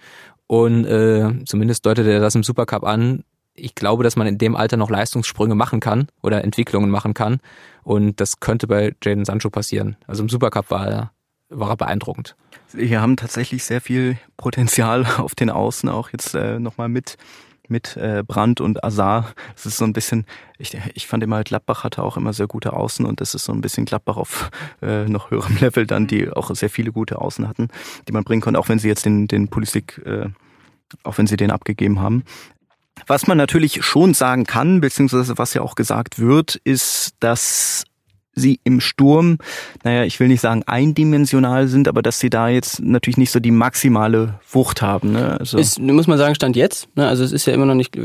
Und äh, zumindest deutet er das im Supercup an. Ich glaube, dass man in dem Alter noch Leistungssprünge machen kann oder Entwicklungen machen kann. Und das könnte bei Jaden Sancho passieren. Also im Supercup war er, war er beeindruckend. Wir haben tatsächlich sehr viel Potenzial auf den Außen, auch jetzt äh, nochmal mit mit äh, Brandt und Azar. Es ist so ein bisschen, ich, ich fand immer, Gladbach hatte auch immer sehr gute Außen und das ist so ein bisschen Gladbach auf äh, noch höherem Level dann, die auch sehr viele gute Außen hatten, die man bringen konnte, auch wenn sie jetzt den, den Pulisic, äh, auch wenn sie den abgegeben haben. Was man natürlich schon sagen kann, beziehungsweise was ja auch gesagt wird, ist, dass sie im Sturm, naja, ich will nicht sagen eindimensional sind, aber dass sie da jetzt natürlich nicht so die maximale Wucht haben. Ne? Also ist, muss man sagen, Stand jetzt. Ne? Also es ist ja immer noch nicht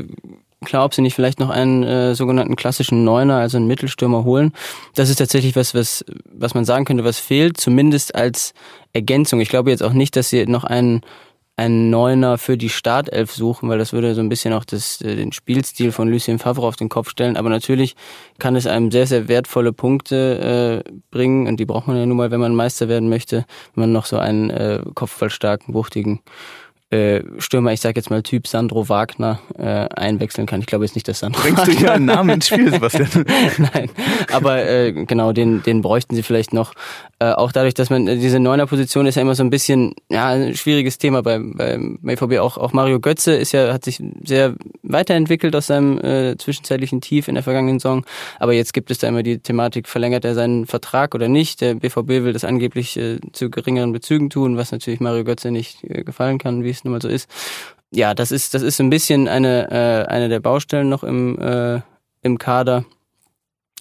klar, ob sie nicht vielleicht noch einen äh, sogenannten klassischen Neuner, also einen Mittelstürmer holen. Das ist tatsächlich was, was, was man sagen könnte, was fehlt, zumindest als Ergänzung. Ich glaube jetzt auch nicht, dass sie noch einen einen Neuner für die Startelf suchen, weil das würde so ein bisschen auch das, äh, den Spielstil von Lucien Favre auf den Kopf stellen. Aber natürlich kann es einem sehr, sehr wertvolle Punkte äh, bringen und die braucht man ja nun mal, wenn man Meister werden möchte, wenn man noch so einen äh, kopfballstarken, wuchtigen äh, Stürmer, ich sag jetzt mal Typ Sandro Wagner, äh, einwechseln kann. Ich glaube jetzt nicht, dass Sandro Bringst Wagner... du hier einen Namen ins Spiel, Sebastian? Nein, aber äh, genau, den, den bräuchten sie vielleicht noch. Äh, auch dadurch, dass man, äh, diese Neuner-Position ist ja immer so ein bisschen, ja, ein schwieriges Thema bei, beim BVB. Auch, auch Mario Götze ist ja, hat sich sehr weiterentwickelt aus seinem äh, zwischenzeitlichen Tief in der vergangenen Saison. Aber jetzt gibt es da immer die Thematik, verlängert er seinen Vertrag oder nicht? Der BVB will das angeblich äh, zu geringeren Bezügen tun, was natürlich Mario Götze nicht äh, gefallen kann, wie es nun mal so ist. Ja, das ist, das ist ein bisschen eine, äh, eine der Baustellen noch im, äh, im Kader.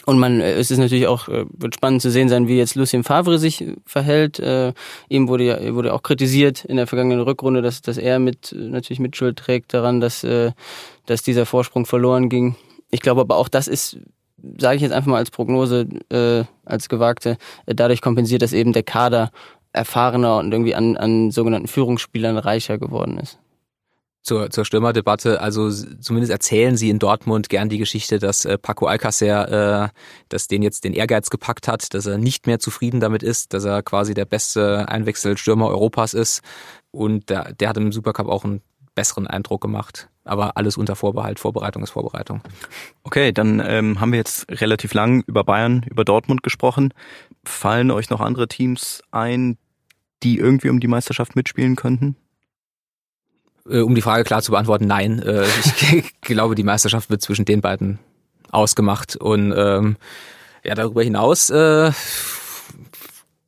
Und man, äh, es ist natürlich auch, äh, wird spannend zu sehen sein, wie jetzt Lucien Favre sich verhält. Äh, ihm wurde ja, wurde auch kritisiert in der vergangenen Rückrunde, dass, dass er mit, natürlich mit Schuld trägt daran, dass, äh, dass dieser Vorsprung verloren ging. Ich glaube aber auch, das ist, sage ich jetzt einfach mal als Prognose, äh, als gewagte, äh, dadurch kompensiert, dass eben der Kader erfahrener und irgendwie an, an sogenannten Führungsspielern reicher geworden ist zur, zur Stürmerdebatte. Also zumindest erzählen sie in Dortmund gern die Geschichte, dass äh, Paco Alcacer, äh, dass den jetzt den Ehrgeiz gepackt hat, dass er nicht mehr zufrieden damit ist, dass er quasi der beste Einwechselstürmer Europas ist. Und der, der hat im Supercup auch einen besseren Eindruck gemacht. Aber alles unter Vorbehalt. Vorbereitung ist Vorbereitung. Okay, dann ähm, haben wir jetzt relativ lang über Bayern, über Dortmund gesprochen. Fallen euch noch andere Teams ein, die irgendwie um die Meisterschaft mitspielen könnten? Äh, um die Frage klar zu beantworten, nein. Äh, ich glaube, die Meisterschaft wird zwischen den beiden ausgemacht. Und ähm, ja, darüber hinaus äh,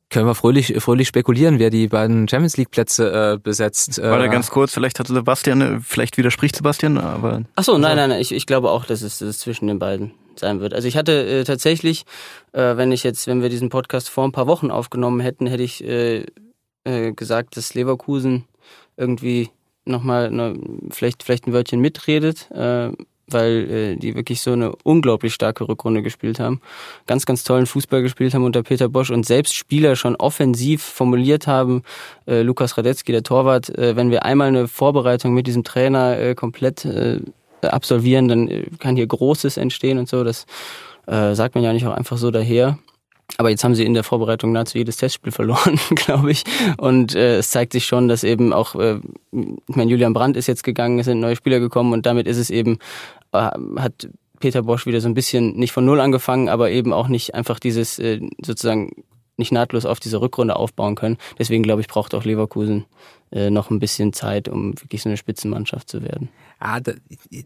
können wir fröhlich, fröhlich spekulieren, wer die beiden Champions League Plätze äh, besetzt. Warte äh, ganz kurz, vielleicht hat Sebastian, vielleicht widerspricht Sebastian, aber. Ach so, nein, nein, nein, ich, ich glaube auch, dass es, dass es zwischen den beiden sein wird. Also ich hatte äh, tatsächlich, äh, wenn ich jetzt, wenn wir diesen Podcast vor ein paar Wochen aufgenommen hätten, hätte ich äh, äh, gesagt, dass Leverkusen irgendwie nochmal ne, vielleicht, vielleicht ein Wörtchen mitredet, äh, weil äh, die wirklich so eine unglaublich starke Rückrunde gespielt haben. Ganz, ganz tollen Fußball gespielt haben unter Peter Bosch und selbst Spieler schon offensiv formuliert haben. Äh, Lukas Radetzky, der Torwart, äh, wenn wir einmal eine Vorbereitung mit diesem Trainer äh, komplett äh, absolvieren, dann äh, kann hier Großes entstehen und so. Das äh, sagt man ja nicht auch einfach so daher. Aber jetzt haben sie in der Vorbereitung nahezu jedes Testspiel verloren, glaube ich. Und äh, es zeigt sich schon, dass eben auch, äh, ich meine, Julian Brandt ist jetzt gegangen, es sind neue Spieler gekommen und damit ist es eben, äh, hat Peter Bosch wieder so ein bisschen nicht von Null angefangen, aber eben auch nicht einfach dieses äh, sozusagen nicht nahtlos auf diese Rückrunde aufbauen können. Deswegen glaube ich, braucht auch Leverkusen äh, noch ein bisschen Zeit, um wirklich so eine Spitzenmannschaft zu werden. Ja, da,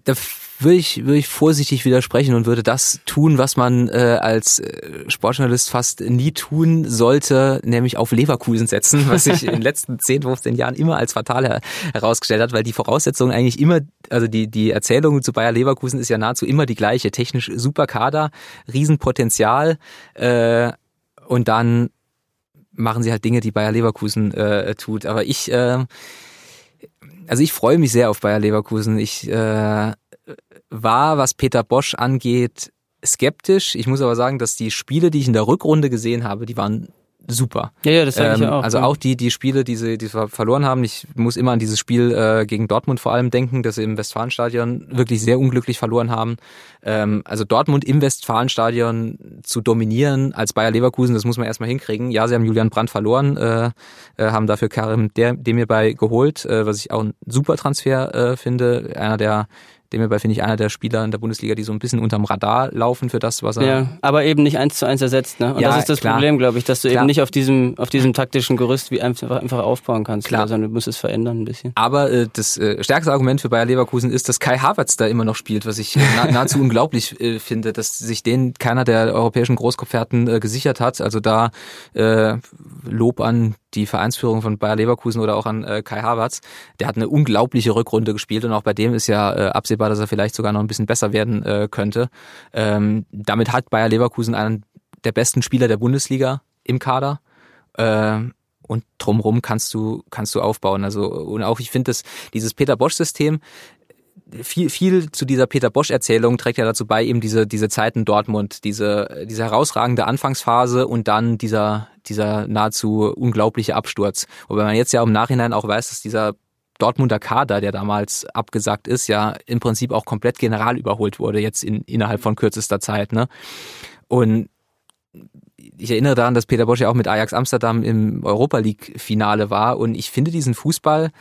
da würde ich, würde ich vorsichtig widersprechen und würde das tun, was man äh, als äh, Sportjournalist fast nie tun sollte, nämlich auf Leverkusen setzen, was sich in den letzten 10, 15 Jahren immer als fatal her herausgestellt hat, weil die Voraussetzungen eigentlich immer, also die, die Erzählung zu Bayer Leverkusen ist ja nahezu immer die gleiche. Technisch super Kader, Riesenpotenzial äh, und dann machen sie halt Dinge, die Bayer Leverkusen äh, tut. Aber ich, äh, also ich freue mich sehr auf Bayer Leverkusen. Ich äh, war, was Peter Bosch angeht, skeptisch. Ich muss aber sagen, dass die Spiele, die ich in der Rückrunde gesehen habe, die waren super. Ja, ja, das sage ich ähm, auch. Also auch die, die Spiele, die sie, die sie verloren haben. Ich muss immer an dieses Spiel äh, gegen Dortmund vor allem denken, dass sie im Westfalenstadion wirklich sehr unglücklich verloren haben. Ähm, also Dortmund im Westfalenstadion zu dominieren als Bayer Leverkusen, das muss man erstmal hinkriegen. Ja, sie haben Julian Brandt verloren, äh, äh, haben dafür Karim Demirbay geholt, äh, was ich auch ein super Transfer äh, finde. Einer der Demirbay finde ich einer der Spieler in der Bundesliga, die so ein bisschen unterm Radar laufen für das, was er. Ja, aber eben nicht eins zu eins ersetzt, ne? Und ja, das ist das klar. Problem, glaube ich, dass du klar. eben nicht auf diesem, auf diesem taktischen Gerüst wie einfach, einfach aufbauen kannst, klar. sondern du musst es verändern ein bisschen. Aber äh, das äh, stärkste Argument für Bayer Leverkusen ist, dass Kai Havertz da immer noch spielt, was ich nah, nahezu unglaublich äh, finde, dass sich den keiner der europäischen Großkopferten äh, gesichert hat. Also da äh, Lob an die Vereinsführung von Bayer Leverkusen oder auch an äh, Kai Havertz. Der hat eine unglaubliche Rückrunde gespielt und auch bei dem ist ja äh, absehbar, dass er vielleicht sogar noch ein bisschen besser werden äh, könnte. Ähm, damit hat Bayer Leverkusen einen der besten Spieler der Bundesliga im Kader. Äh, und drumrum kannst du kannst du aufbauen. Also und auch ich finde das dieses Peter Bosch System viel, viel zu dieser Peter Bosch-Erzählung trägt ja dazu bei, eben diese, diese Zeiten Dortmund, diese, diese herausragende Anfangsphase und dann dieser, dieser nahezu unglaubliche Absturz. Wobei man jetzt ja im Nachhinein auch weiß, dass dieser Dortmunder Kader, der damals abgesagt ist, ja im Prinzip auch komplett general überholt wurde, jetzt in, innerhalb von kürzester Zeit. Ne? Und ich erinnere daran, dass Peter Bosch ja auch mit Ajax Amsterdam im Europa League-Finale war und ich finde diesen Fußball,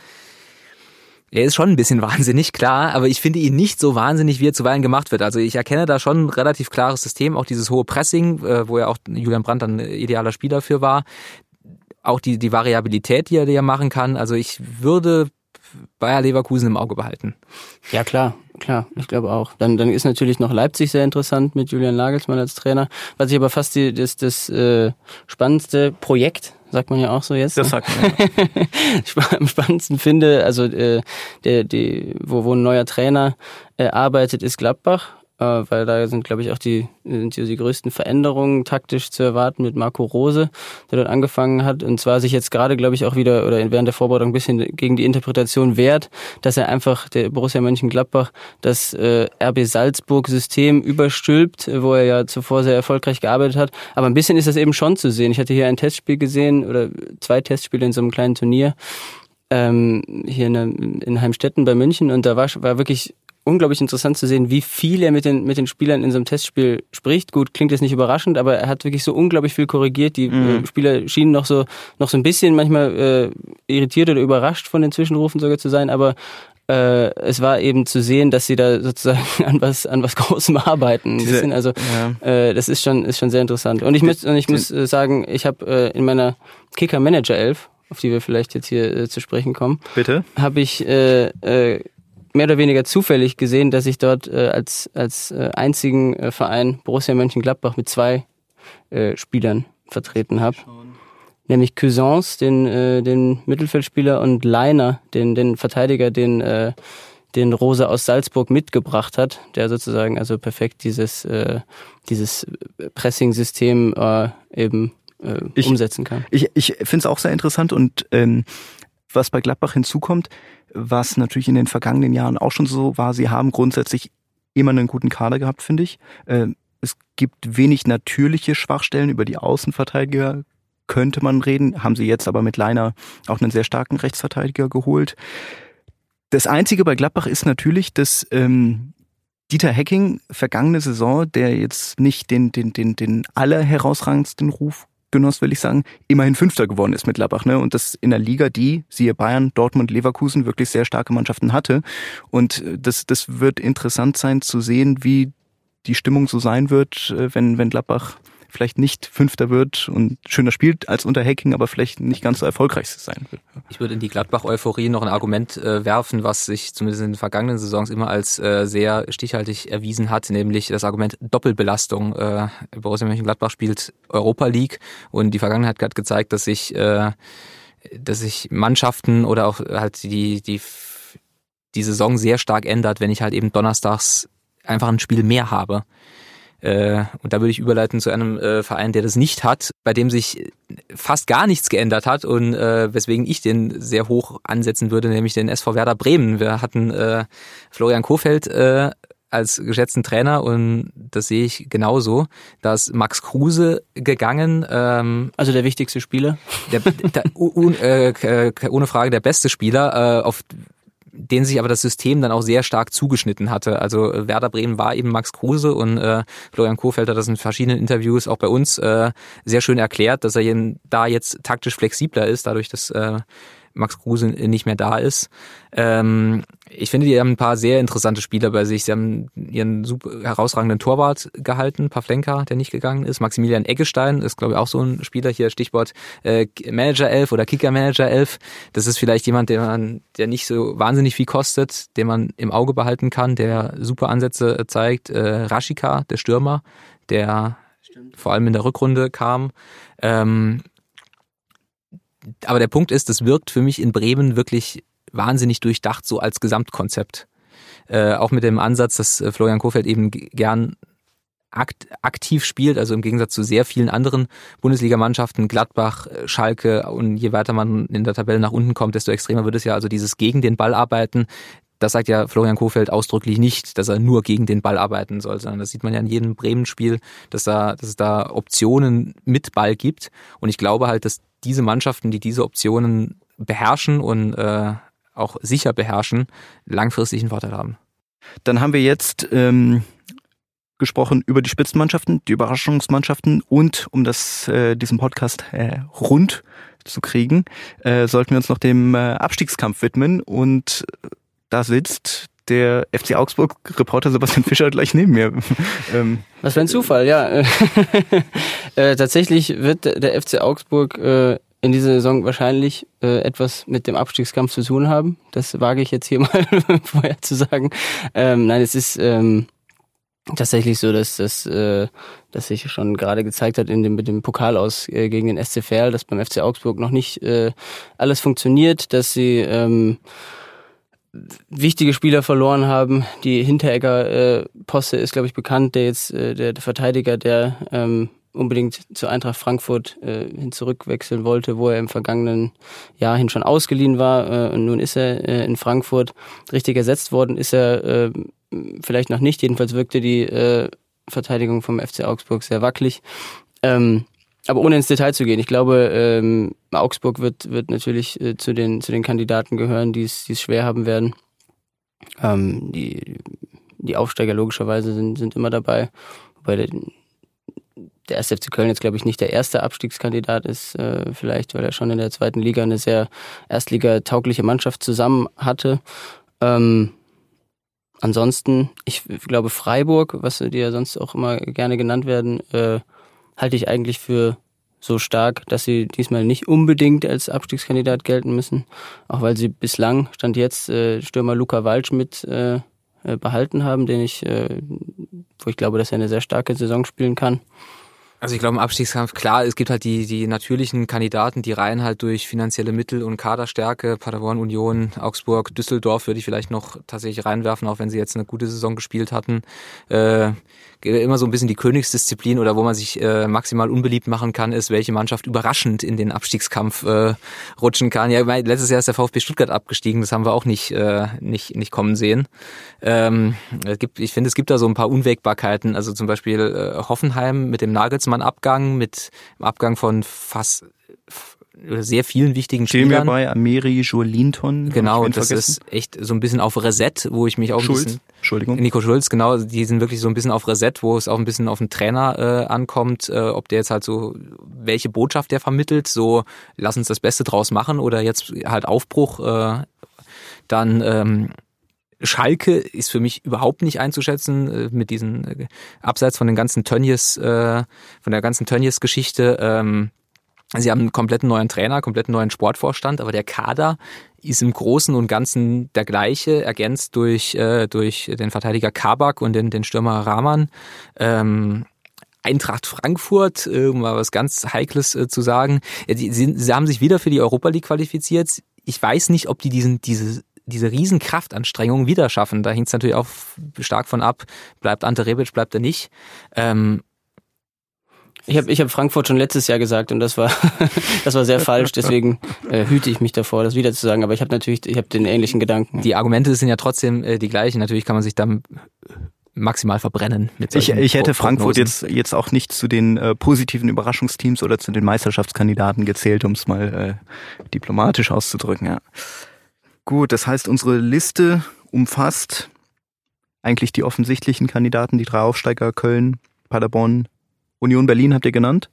er ist schon ein bisschen wahnsinnig, klar, aber ich finde ihn nicht so wahnsinnig, wie er zuweilen gemacht wird. Also ich erkenne da schon ein relativ klares System, auch dieses hohe Pressing, äh, wo ja auch Julian Brandt dann idealer Spieler für war. Auch die, die Variabilität, die er ja machen kann. Also ich würde Bayer Leverkusen im Auge behalten. Ja, klar, klar, ich glaube auch. Dann, dann ist natürlich noch Leipzig sehr interessant mit Julian Nagelsmann als Trainer. Was ich aber fast die, das, das äh, spannendste Projekt sagt man ja auch so jetzt. Das ne? sagt man. Ja. Am spannendsten finde, also äh, der, die, wo, wo ein neuer Trainer äh, arbeitet, ist Gladbach. Äh, weil da sind, glaube ich, auch die, sind die größten Veränderungen taktisch zu erwarten mit Marco Rose, der dort angefangen hat und zwar sich jetzt gerade, glaube ich, auch wieder oder während der Vorbereitung ein bisschen gegen die Interpretation wehrt, dass er einfach der Borussia Mönchengladbach das äh, RB Salzburg-System überstülpt, wo er ja zuvor sehr erfolgreich gearbeitet hat. Aber ein bisschen ist das eben schon zu sehen. Ich hatte hier ein Testspiel gesehen oder zwei Testspiele in so einem kleinen Turnier ähm, hier in, in Heimstetten bei München und da war, war wirklich unglaublich interessant zu sehen, wie viel er mit den, mit den Spielern in so einem Testspiel spricht. Gut, klingt jetzt nicht überraschend, aber er hat wirklich so unglaublich viel korrigiert. Die mhm. äh, Spieler schienen noch so, noch so ein bisschen manchmal äh, irritiert oder überrascht von den Zwischenrufen sogar zu sein, aber äh, es war eben zu sehen, dass sie da sozusagen an was an was Großem arbeiten. Diese, bisschen, also ja. äh, das ist schon ist schon sehr interessant. Und ich muss und ich muss äh, sagen, ich habe äh, in meiner Kicker Manager 11 auf die wir vielleicht jetzt hier äh, zu sprechen kommen. Bitte. Habe ich äh, äh, mehr oder weniger zufällig gesehen, dass ich dort äh, als, als äh, einzigen äh, Verein Borussia Mönchengladbach mit zwei äh, Spielern vertreten habe. Nämlich Cousins, den, äh, den Mittelfeldspieler, und Leiner, den, den Verteidiger, den, äh, den Rose aus Salzburg mitgebracht hat, der sozusagen also perfekt dieses, äh, dieses Pressing-System äh, eben äh, ich, umsetzen kann. Ich, ich finde es auch sehr interessant und ähm, was bei Gladbach hinzukommt, was natürlich in den vergangenen Jahren auch schon so war, sie haben grundsätzlich immer einen guten Kader gehabt, finde ich. Äh, es gibt wenig natürliche Schwachstellen über die Außenverteidiger könnte man reden, haben sie jetzt aber mit Leiner auch einen sehr starken Rechtsverteidiger geholt. Das Einzige bei Gladbach ist natürlich, dass ähm, Dieter Hecking vergangene Saison, der jetzt nicht den, den, den, den allerherausragendsten Ruf genoss, will ich sagen, immerhin Fünfter geworden ist mit Labach. Ne? Und das in der Liga, die, siehe Bayern, Dortmund, Leverkusen, wirklich sehr starke Mannschaften hatte. Und äh, das, das wird interessant sein zu sehen, wie die Stimmung so sein wird, äh, wenn, wenn Gladbach vielleicht nicht Fünfter wird und schöner spielt als unter Hacking, aber vielleicht nicht ganz so erfolgreich sein wird. Ich würde in die Gladbach-Euphorie noch ein Argument äh, werfen, was sich zumindest in den vergangenen Saisons immer als äh, sehr stichhaltig erwiesen hat, nämlich das Argument Doppelbelastung. Äh, Borussia Mönchengladbach spielt Europa League und die Vergangenheit hat gezeigt, dass sich, äh, dass sich Mannschaften oder auch halt die, die, die Saison sehr stark ändert, wenn ich halt eben donnerstags einfach ein Spiel mehr habe. Äh, und da würde ich überleiten zu einem äh, Verein, der das nicht hat, bei dem sich fast gar nichts geändert hat und äh, weswegen ich den sehr hoch ansetzen würde, nämlich den SV Werder Bremen. Wir hatten äh, Florian Kofeld äh, als geschätzten Trainer und das sehe ich genauso. Da ist Max Kruse gegangen. Ähm, also der wichtigste Spieler? Der, der, un, äh, ohne Frage der beste Spieler, äh, auf den sich aber das System dann auch sehr stark zugeschnitten hatte. Also äh, Werder Bremen war eben Max Kruse und äh, Florian Kohfeldt hat das in verschiedenen Interviews auch bei uns äh, sehr schön erklärt, dass er da jetzt taktisch flexibler ist, dadurch, dass äh, Max Kruse nicht mehr da ist. Ähm, ich finde, die haben ein paar sehr interessante Spieler bei sich. Sie haben ihren super herausragenden Torwart gehalten, Pavlenka, der nicht gegangen ist. Maximilian Eggestein ist, glaube ich, auch so ein Spieler hier, Stichwort äh, Manager 11 oder Kicker Manager 11. Das ist vielleicht jemand, der man, der nicht so wahnsinnig viel kostet, den man im Auge behalten kann, der super Ansätze zeigt. Äh, Rashika, der Stürmer, der Stimmt. vor allem in der Rückrunde kam. Ähm, aber der Punkt ist, das wirkt für mich in Bremen wirklich wahnsinnig durchdacht, so als Gesamtkonzept. Äh, auch mit dem Ansatz, dass äh, Florian Kofeld eben gern akt, aktiv spielt, also im Gegensatz zu sehr vielen anderen Bundesligamannschaften, Gladbach, äh, Schalke und je weiter man in der Tabelle nach unten kommt, desto extremer wird es ja. Also dieses gegen den Ball arbeiten, das sagt ja Florian Kofeld ausdrücklich nicht, dass er nur gegen den Ball arbeiten soll, sondern das sieht man ja in jedem Bremen-Spiel, dass, da, dass es da Optionen mit Ball gibt. Und ich glaube halt, dass diese Mannschaften, die diese Optionen beherrschen und äh, auch sicher beherrschen, langfristig einen Vorteil haben. Dann haben wir jetzt ähm, gesprochen über die Spitzenmannschaften, die Überraschungsmannschaften und um das äh, diesen Podcast äh, rund zu kriegen, äh, sollten wir uns noch dem äh, Abstiegskampf widmen und da sitzt der FC Augsburg-Reporter Sebastian Fischer gleich neben mir. ähm. Was für ein Zufall, ja. äh, tatsächlich wird der FC Augsburg äh, in dieser Saison wahrscheinlich äh, etwas mit dem Abstiegskampf zu tun haben. Das wage ich jetzt hier mal vorher zu sagen. Ähm, nein, es ist ähm, tatsächlich so, dass das, äh, dass sich schon gerade gezeigt hat in dem mit dem Pokal aus äh, gegen den SCFL, dass beim FC Augsburg noch nicht äh, alles funktioniert, dass sie ähm, wichtige Spieler verloren haben. Die Hinteregger-Posse äh, ist, glaube ich, bekannt, der jetzt äh, der, der Verteidiger, der ähm, unbedingt zur Eintracht Frankfurt äh, hin zurückwechseln wollte, wo er im vergangenen Jahr hin schon ausgeliehen war. Äh, und nun ist er äh, in Frankfurt richtig ersetzt worden, ist er äh, vielleicht noch nicht. Jedenfalls wirkte die äh, Verteidigung vom FC Augsburg sehr wackelig. Ähm, aber ohne ins Detail zu gehen, ich glaube, ähm, Augsburg wird, wird natürlich äh, zu, den, zu den Kandidaten gehören, die es schwer haben werden. Ähm, die, die Aufsteiger logischerweise sind, sind immer dabei. Wobei der, der SFC Köln jetzt, glaube ich, nicht der erste Abstiegskandidat ist, äh, vielleicht, weil er schon in der zweiten Liga eine sehr erstligataugliche Mannschaft zusammen hatte. Ähm, ansonsten, ich glaube, Freiburg, was die ja sonst auch immer gerne genannt werden, äh, halte ich eigentlich für so stark, dass sie diesmal nicht unbedingt als Abstiegskandidat gelten müssen, auch weil sie bislang, stand jetzt, äh, Stürmer Luca Walsch mit äh, äh, behalten haben, den ich, äh, wo ich glaube, dass er eine sehr starke Saison spielen kann. Also ich glaube im Abstiegskampf, klar, es gibt halt die, die natürlichen Kandidaten, die rein halt durch finanzielle Mittel und Kaderstärke, Paderborn, Union, Augsburg, Düsseldorf würde ich vielleicht noch tatsächlich reinwerfen, auch wenn sie jetzt eine gute Saison gespielt hatten. Äh, immer so ein bisschen die Königsdisziplin oder wo man sich äh, maximal unbeliebt machen kann, ist, welche Mannschaft überraschend in den Abstiegskampf äh, rutschen kann. Ja, letztes Jahr ist der VfB Stuttgart abgestiegen, das haben wir auch nicht, äh, nicht, nicht kommen sehen. Ähm, es gibt, ich finde, es gibt da so ein paar Unwägbarkeiten, also zum Beispiel äh, Hoffenheim mit dem Nagelsmann-Abgang, mit dem Abgang von fast sehr vielen wichtigen Spielern. Stehen wir bei Ameri, Joelinton. Genau, das vergessen. ist echt so ein bisschen auf Reset, wo ich mich auch Schulz. ein bisschen... Entschuldigung. Nico Schulz, genau, die sind wirklich so ein bisschen auf Reset, wo es auch ein bisschen auf den Trainer äh, ankommt, äh, ob der jetzt halt so, welche Botschaft der vermittelt, so lass uns das Beste draus machen oder jetzt halt Aufbruch, äh, dann ähm, Schalke ist für mich überhaupt nicht einzuschätzen äh, mit diesen äh, abseits von den ganzen Tönnies, äh, von der ganzen Tönnies-Geschichte. Ähm, Sie haben einen kompletten neuen Trainer, kompletten neuen Sportvorstand, aber der Kader ist im Großen und Ganzen der gleiche, ergänzt durch, durch den Verteidiger Kabak und den, den Stürmer Rahman. Ähm, Eintracht Frankfurt, um mal was ganz Heikles zu sagen. Sie, sie haben sich wieder für die Europa League qualifiziert. Ich weiß nicht, ob die diesen, diese, diese riesen wieder schaffen. Da hängt es natürlich auch stark von ab, bleibt Ante Rebic, bleibt er nicht. Ähm, ich habe ich hab Frankfurt schon letztes Jahr gesagt und das war das war sehr falsch. Deswegen äh, hüte ich mich davor, das wieder zu sagen. Aber ich habe natürlich, ich habe den ähnlichen Gedanken. Die Argumente sind ja trotzdem äh, die gleichen. Natürlich kann man sich dann maximal verbrennen. Mit ich, ich hätte Frankfurt jetzt jetzt auch nicht zu den äh, positiven Überraschungsteams oder zu den Meisterschaftskandidaten gezählt, um es mal äh, diplomatisch auszudrücken. Ja. Gut, das heißt, unsere Liste umfasst eigentlich die offensichtlichen Kandidaten, die drei Aufsteiger Köln, Paderborn, Union Berlin habt ihr genannt?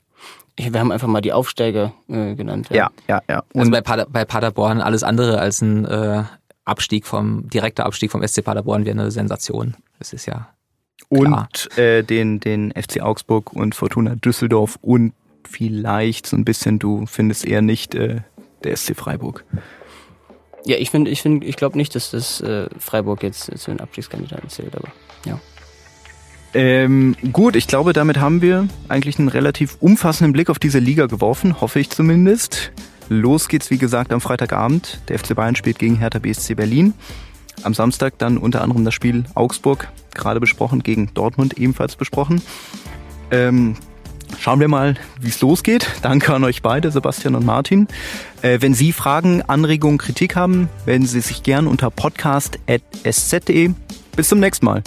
Wir haben einfach mal die Aufsteiger äh, genannt. Ja, ja, ja. ja. Und also bei, Pader, bei Paderborn alles andere als ein äh, Abstieg vom, direkter Abstieg vom SC Paderborn wäre eine Sensation. Das ist ja. Klar. Und äh, den, den FC Augsburg und Fortuna Düsseldorf und vielleicht so ein bisschen, du findest eher nicht äh, der SC Freiburg. Ja, ich finde, ich finde, ich glaube nicht, dass das äh, Freiburg jetzt zu den Abstiegskandidaten zählt, aber ja. Ähm, gut, ich glaube, damit haben wir eigentlich einen relativ umfassenden Blick auf diese Liga geworfen, hoffe ich zumindest. Los geht's, wie gesagt, am Freitagabend. Der FC Bayern spielt gegen Hertha BSC Berlin. Am Samstag dann unter anderem das Spiel Augsburg, gerade besprochen, gegen Dortmund ebenfalls besprochen. Ähm, schauen wir mal, wie es losgeht. Danke an euch beide, Sebastian und Martin. Äh, wenn Sie Fragen, Anregungen, Kritik haben, melden Sie sich gern unter podcast.sz.de. Bis zum nächsten Mal.